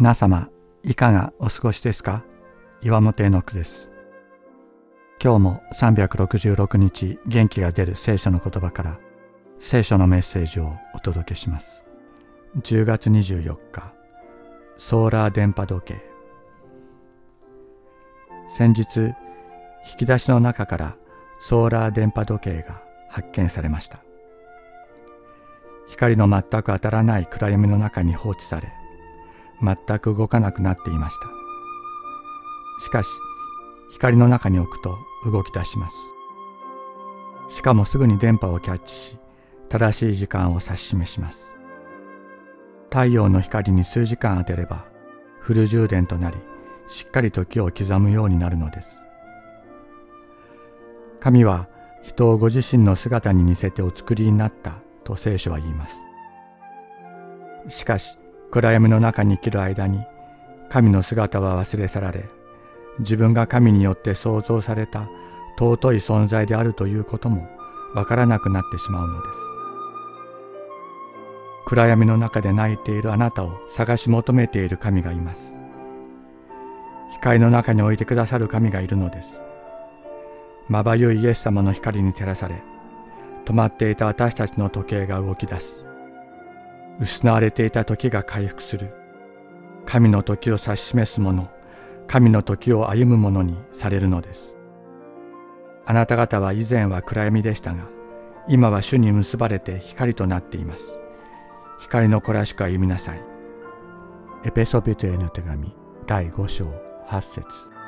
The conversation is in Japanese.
皆様、いかがお過ごしですか？岩本絵の句です。今日も366日元気が出る聖書の言葉から聖書のメッセージをお届けします。10月24日、ソーラー電波時計。先日、引き出しの中からソーラー電波時計が発見されました。光の全く当たらない暗闇の中に放置され、全く動かなくなっていました。しかし光の中に置くと動き出します。しかもすぐに電波をキャッチし正しい時間を指し示します。太陽の光に数時間当てればフル充電となりしっかり時を刻むようになるのです。神は人をご自身の姿に似せてお作りになったと聖書は言います。しかし暗闇の中に生きる間に神の姿は忘れ去られ自分が神によって創造された尊い存在であるということもわからなくなってしまうのです。暗闇の中で泣いているあなたを探し求めている神がいます。光の中に置いてくださる神がいるのです。まばゆいイエス様の光に照らされ止まっていた私たちの時計が動き出す。失われていた時が回復する。神の時を指し示すもの神の時を歩むものにされるのです。あなた方は以前は暗闇でしたが今は主に結ばれて光となっています。光の子らしく歩みなさい。エペソビトへの手紙第5章8節。